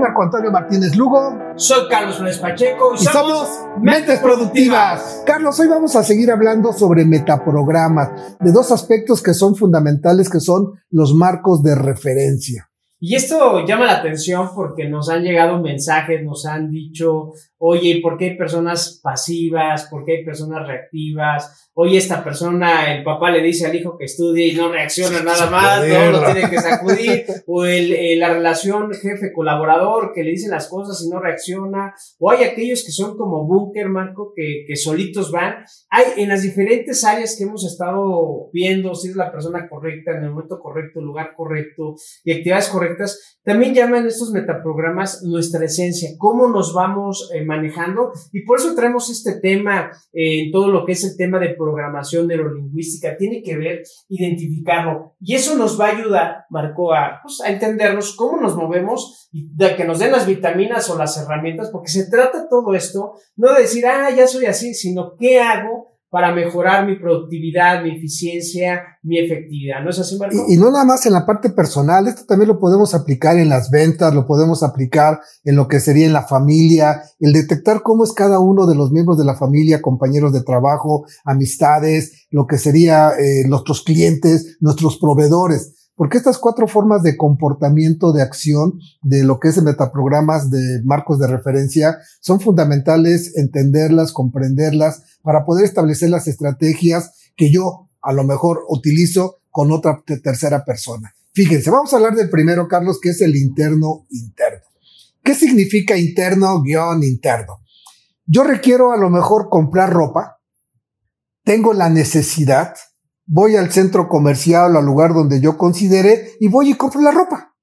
Marco Antonio Martínez Lugo. Soy Carlos Flores Pacheco. Y, somos Mentes Productivas. Carlos, hoy vamos a seguir hablando sobre metaprogramas, de dos aspectos que son fundamentales, que son los marcos de referencia. Y esto llama la atención porque nos han llegado mensajes, nos han dicho, oye, ¿por qué hay personas pasivas? ¿Por qué hay personas reactivas? Oye, esta persona, el papá le dice al hijo que estudie y no reacciona nada más, no lo tiene que sacudir. o el, la relación jefe-colaborador que le dice las cosas y no reacciona. O hay aquellos que son como búnker, Marco, que, que solitos van. Hay en las diferentes áreas que hemos estado viendo, si es la persona correcta, en el momento correcto, lugar correcto y actividades correctas, también llaman estos metaprogramas nuestra esencia, cómo nos vamos eh, manejando. Y por eso traemos este tema eh, en todo lo que es el tema de programación neurolingüística, tiene que ver identificarlo. Y eso nos va a ayudar, Marco, a, pues, a entendernos cómo nos movemos y de que nos den las vitaminas o las herramientas, porque se trata todo esto, no de decir, ah, ya soy así, sino qué hago para mejorar mi productividad, mi eficiencia, mi efectividad. ¿No es así, Marco? Y, no nada más en la parte personal, esto también lo podemos aplicar en las ventas, lo podemos aplicar en lo que sería en la familia, el detectar cómo es cada uno de los miembros de la familia, compañeros de trabajo, amistades, lo que sería eh, nuestros clientes, nuestros proveedores. Porque estas cuatro formas de comportamiento, de acción, de lo que es metaprogramas de marcos de referencia, son fundamentales entenderlas, comprenderlas, para poder establecer las estrategias que yo a lo mejor utilizo con otra tercera persona. Fíjense, vamos a hablar del primero, Carlos, que es el interno interno. ¿Qué significa interno guion interno? Yo requiero a lo mejor comprar ropa, tengo la necesidad, voy al centro comercial o al lugar donde yo considere y voy y compro la ropa.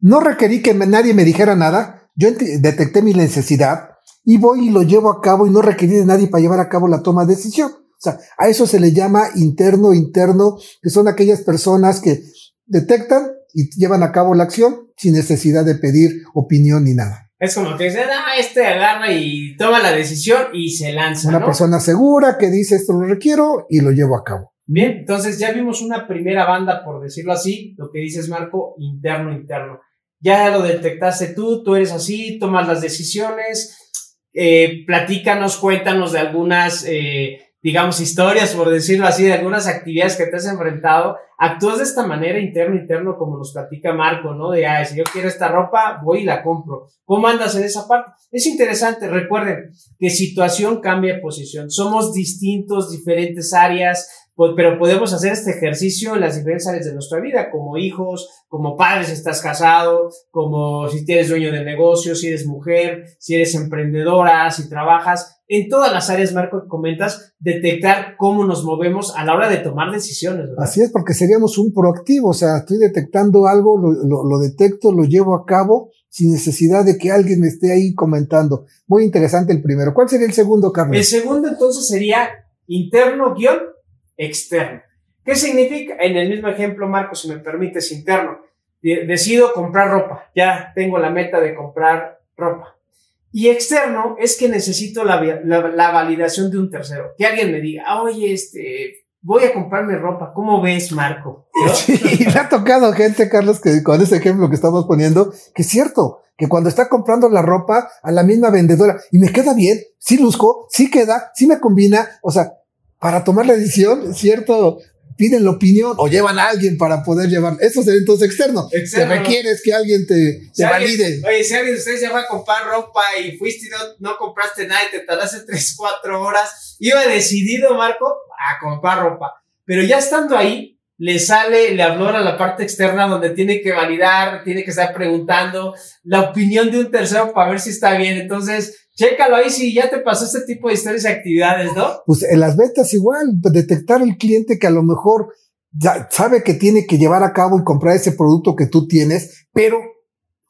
No requerí que nadie me dijera nada, yo detecté mi necesidad y voy y lo llevo a cabo y no requerí de nadie para llevar a cabo la toma de decisión. O sea, a eso se le llama interno interno, que son aquellas personas que detectan y llevan a cabo la acción sin necesidad de pedir opinión ni nada. Es como que dice, ah, este agarra y toma la decisión y se lanza. Una persona segura que dice esto lo requiero y lo llevo a cabo. Bien, entonces ya vimos una primera banda, por decirlo así, lo que dices Marco, interno, interno. Ya lo detectaste tú, tú eres así, tomas las decisiones, eh, platícanos, cuéntanos de algunas, eh, digamos, historias, por decirlo así, de algunas actividades que te has enfrentado. Actúas de esta manera, interno, interno, como nos platica Marco, ¿no? De, ah, si yo quiero esta ropa, voy y la compro. ¿Cómo andas en esa parte? Es interesante, recuerden que situación cambia posición. Somos distintos, diferentes áreas, pues, pero podemos hacer este ejercicio en las diferentes áreas de nuestra vida, como hijos, como padres estás casado, como si tienes dueño de negocio, si eres mujer, si eres emprendedora, si trabajas, en todas las áreas, Marco, que comentas, detectar cómo nos movemos a la hora de tomar decisiones. Así es, porque seríamos un proactivo, o sea, estoy detectando algo, lo, lo detecto, lo llevo a cabo sin necesidad de que alguien me esté ahí comentando. Muy interesante el primero. ¿Cuál sería el segundo, Carlos? El segundo entonces sería interno guion externo. ¿Qué significa? En el mismo ejemplo, Marco, si me permites, interno. Decido comprar ropa. Ya tengo la meta de comprar ropa. Y externo es que necesito la, validación de un tercero. Que alguien me diga, oye, este, voy a comprarme ropa. ¿Cómo ves, Marco? Sí, me ha tocado gente, Carlos, que con ese ejemplo que estamos poniendo, que es cierto, que cuando está comprando la ropa a la misma vendedora y me queda bien, sí luzco, sí queda, sí me combina, o sea, para tomar la decisión, ¿cierto? Piden la opinión o llevan a alguien para poder llevar. Eso sería entonces externo. externo. Te requieres que alguien te, valide. oye, si alguien de ustedes ya va a comprar ropa y fuiste y no, no compraste nada y te tardaste 3, 4 horas, iba decidido, Marco, a comprar ropa. Pero ya estando ahí, le sale, le habló a la parte externa donde tiene que validar, tiene que estar preguntando la opinión de un tercero para ver si está bien. Entonces, Chécalo ahí si ya te pasó este tipo de historias y actividades, ¿no? Pues en las ventas igual, detectar el cliente que a lo mejor ya sabe que tiene que llevar a cabo y comprar ese producto que tú tienes, pero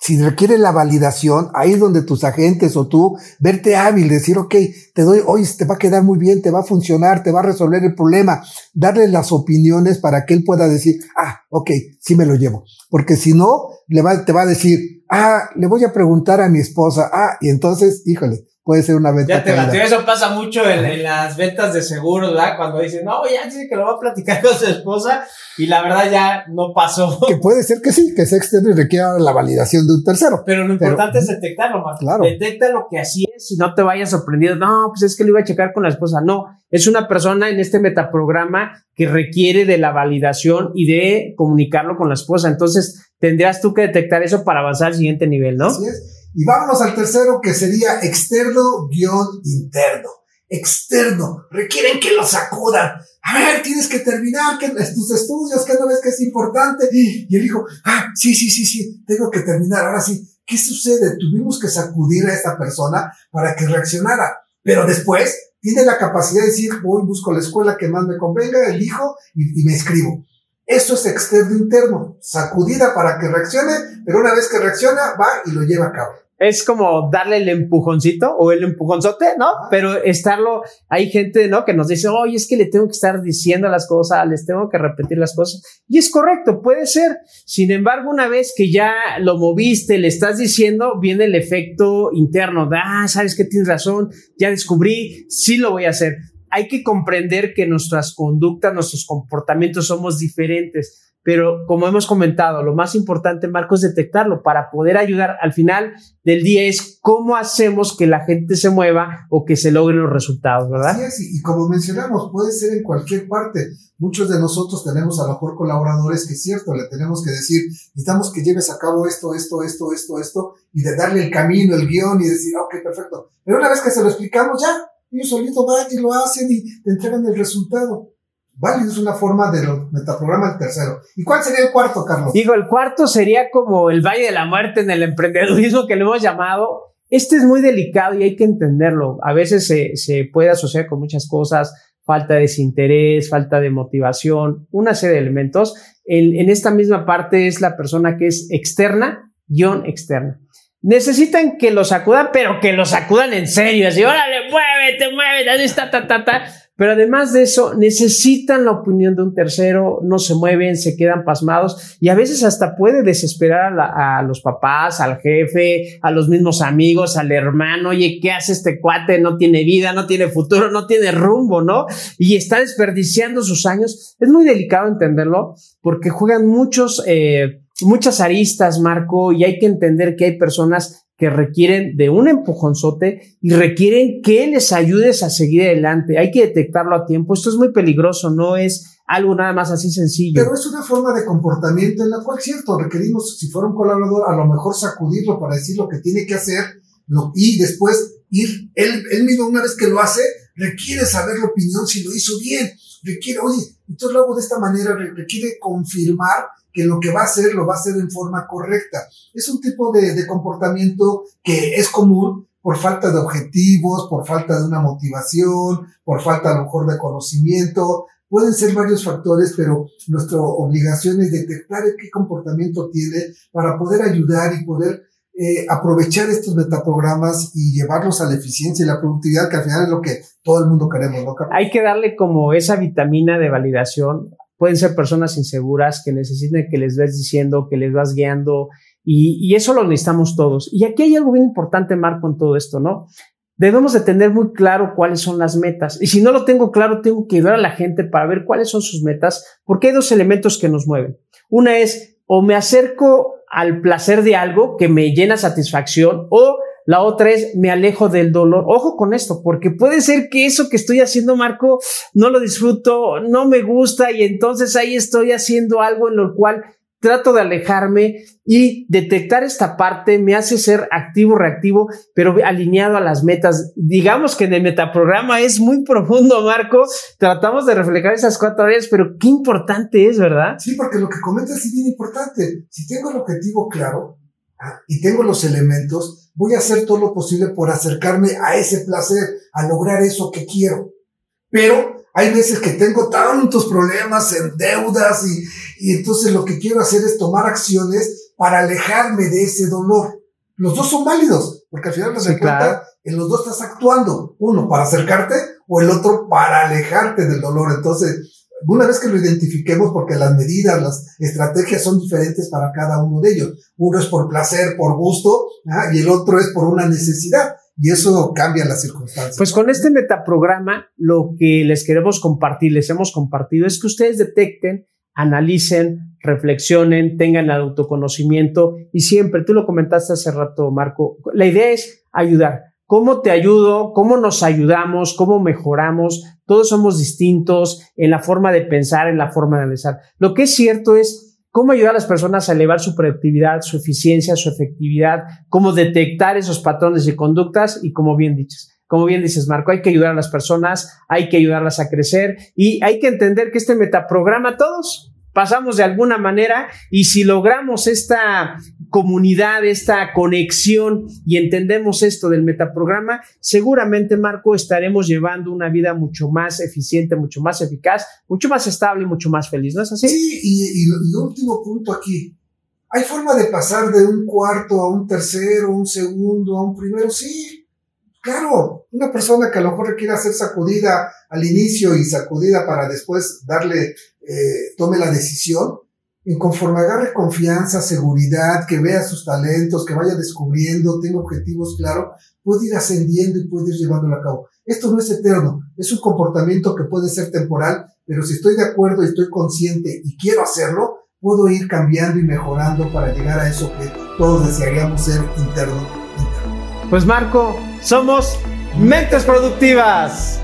si requiere la validación, ahí es donde tus agentes o tú, verte hábil, decir, ok, te doy, hoy te va a quedar muy bien, te va a funcionar, te va a resolver el problema, darle las opiniones para que él pueda decir, ah, ok, sí me lo llevo. Porque si no, le va, te va a decir, ah, le voy a preguntar a mi esposa, ah, y entonces, híjole, puede ser una venta. Ya te batió. Eso pasa mucho en, las ventas de seguros, ¿verdad? Cuando dicen, no, ya dice que lo va a platicar con su esposa y la verdad ya no pasó. Que puede ser que sí, que sea externo y requiera la validación de un tercero. Pero lo importante es detectarlo, más. Claro. Detecta lo que así es y no te vayas sorprendido. No, pues es que lo iba a checar con la esposa. No, es una persona en este metaprograma que requiere de la validación y de comunicarlo con la esposa. Entonces, tendrías tú que detectar eso para avanzar al siguiente nivel, ¿no? Así es. Y vámonos al tercero que sería externo-interno. Externo, requieren que lo sacudan. A ver, tienes que terminar que, tus estudios, que no ves que es importante. Y él dijo, ah, sí, sí, sí, sí, tengo que terminar. Ahora sí, ¿qué sucede? Tuvimos que sacudir a esta persona para que reaccionara. Pero después tiene la capacidad de decir, voy, busco la escuela que más me convenga, elijo y, y me escribo. Esto es externo interno, sacudida para que reaccione, pero una vez que reacciona, va y lo lleva a cabo es como darle el empujoncito o el empujonzote, ¿no? Pero estarlo, hay gente, ¿no? Que nos dice, oye, es que le tengo que estar diciendo las cosas, les tengo que repetir las cosas. Y es correcto, puede ser. Sin embargo, una vez que ya lo moviste, le estás diciendo, viene el efecto interno de, ah, sabes que tienes razón, ya descubrí, sí lo voy a hacer. Hay que comprender que nuestras conductas, nuestros comportamientos somos diferentes pero como hemos comentado, lo más importante, Marco, es detectarlo para poder ayudar. Al final del día es cómo hacemos que la gente se mueva o que se logren los resultados, ¿verdad? Sí, y como mencionamos, puede ser en cualquier parte. Muchos de nosotros tenemos a lo mejor colaboradores que es cierto, le tenemos que decir, necesitamos que lleves a cabo esto, esto, esto, esto, esto, y de darle el camino, el guion y decir, ok, perfecto. Pero una vez que se lo explicamos, ya, ellos solitos van y lo hacen y te entregan el resultado. Vale, es una forma de metaprograma el tercero. ¿Y cuál sería el cuarto, Carlos? Digo, el cuarto sería como el Valle de la Muerte en el emprendedurismo que le hemos llamado. Este es muy delicado y hay que entenderlo. A veces se, se puede asociar con muchas cosas, falta de desinterés, falta de motivación, una serie de elementos. En, esta misma parte es la persona que es externa, guion externa. Necesitan que lo sacudan, pero que lo sacudan en serio. Así, órale, muévete, muévete, ahí está, ta, ta, ta. Pero además de eso, necesitan la opinión de un tercero, no se mueven, se quedan pasmados y a veces hasta puede desesperar a, los papás, al jefe, a los mismos amigos, al hermano. Oye, ¿qué hace este cuate? No tiene vida, no tiene futuro, no tiene rumbo, ¿no? Y está desperdiciando sus años. Es muy delicado entenderlo porque juegan muchos, eh, muchas aristas, Marco, y hay que entender que hay personas que requieren de un empujonzote y requieren que les ayudes a seguir adelante. Hay que detectarlo a tiempo. Esto es muy peligroso, no es algo nada más así sencillo. Pero es una forma de comportamiento en la cual, cierto, requerimos, si fuera un colaborador, a lo mejor sacudirlo para decir lo que tiene que hacer y después ir, él, él mismo una vez que lo hace, requiere saber la opinión si lo hizo bien. Requiere, oye, entonces lo hago de esta manera, requiere confirmar que lo que va a hacer lo va a hacer en forma correcta. Es un tipo de, comportamiento que es común por falta de objetivos, por falta de una motivación, por falta a lo mejor de conocimiento. Pueden ser varios factores, pero nuestra obligación es detectar qué comportamiento tiene para poder ayudar y poder eh, aprovechar estos metaprogramas y llevarlos a la eficiencia y la productividad, que al final es lo que todo el mundo queremos, ¿no? Hay que darle como esa vitamina de validación pueden ser personas inseguras que necesiten que les ves diciendo, que les vas guiando, y, eso lo necesitamos todos. Y aquí hay algo bien importante, Marco, en todo esto, ¿no? Debemos de tener muy claro cuáles son las metas. Y si no lo tengo claro, tengo que ayudar a la gente para ver cuáles son sus metas, porque hay dos elementos que nos mueven. Una es, o me acerco al placer de algo que me llena satisfacción, o la otra es me alejo del dolor. Ojo con esto, porque puede ser que eso que estoy haciendo, Marco, no lo disfruto, no me gusta y entonces ahí estoy haciendo algo en lo cual trato de alejarme y detectar esta parte me hace ser activo, reactivo, pero alineado a las metas. Digamos que en el metaprograma es muy profundo, Marco. Tratamos de reflejar esas cuatro áreas, pero qué importante es, ¿verdad? Sí, porque lo que comentas es bien importante. Si tengo el objetivo claro, Ah, y tengo los elementos, voy a hacer todo lo posible por acercarme a ese placer, a lograr eso que quiero. Pero hay veces que tengo tantos problemas en deudas y, y entonces lo que quiero hacer es tomar acciones para alejarme de ese dolor. Los dos son válidos, porque al final de sí, cuenta, en los dos estás actuando, uno para acercarte o el otro para alejarte del dolor. Entonces, una vez que lo identifiquemos, porque las medidas, las estrategias son diferentes para cada uno de ellos. Uno es por placer, por gusto, y el otro es por una necesidad. Y eso cambia las circunstancias. Pues con este metaprograma lo que les queremos compartir, les hemos compartido, es que ustedes detecten, analicen, reflexionen, tengan el autoconocimiento y siempre, tú lo comentaste hace rato, Marco, la idea es ayudar. ¿Cómo te ayudo? ¿Cómo nos ayudamos? ¿Cómo mejoramos? Todos somos distintos en la forma de pensar, en la forma de analizar. Lo que es cierto es cómo ayudar a las personas a elevar su productividad, su eficiencia, su efectividad, cómo detectar esos patrones de conductas y como bien dices. Como bien dices, Marco, hay que ayudar a las personas, hay que ayudarlas a crecer y hay que entender que este metaprograma todos pasamos de alguna manera y si logramos esta comunidad, esta conexión y entendemos esto del metaprograma, seguramente, Marco, estaremos llevando una vida mucho más eficiente, mucho más eficaz, mucho más estable y mucho más feliz, ¿no es así? Sí, y, y, último punto aquí. ¿Hay forma de pasar de un cuarto a un tercero, un segundo, a un primero? Sí, Claro, una persona que a lo mejor requiere ser sacudida al inicio y sacudida para después darle, eh, tome la decisión, en conforme agarre confianza, seguridad, que vea sus talentos, que vaya descubriendo, tenga objetivos claros, puede ir ascendiendo y puede ir llevándolo a cabo. Esto no es eterno, es un comportamiento que puede ser temporal, pero si estoy de acuerdo y estoy consciente y quiero hacerlo, puedo ir cambiando y mejorando para llegar a eso que todos desearíamos ser interno. interno. Pues Marco, somos Mentes Productivas.